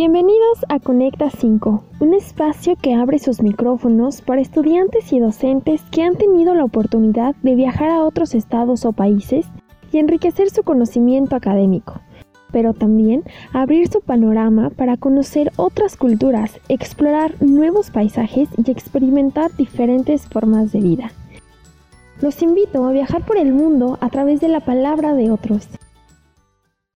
Bienvenidos a Conecta 5, un espacio que abre sus micrófonos para estudiantes y docentes que han tenido la oportunidad de viajar a otros estados o países y enriquecer su conocimiento académico, pero también abrir su panorama para conocer otras culturas, explorar nuevos paisajes y experimentar diferentes formas de vida. Los invito a viajar por el mundo a través de la palabra de otros.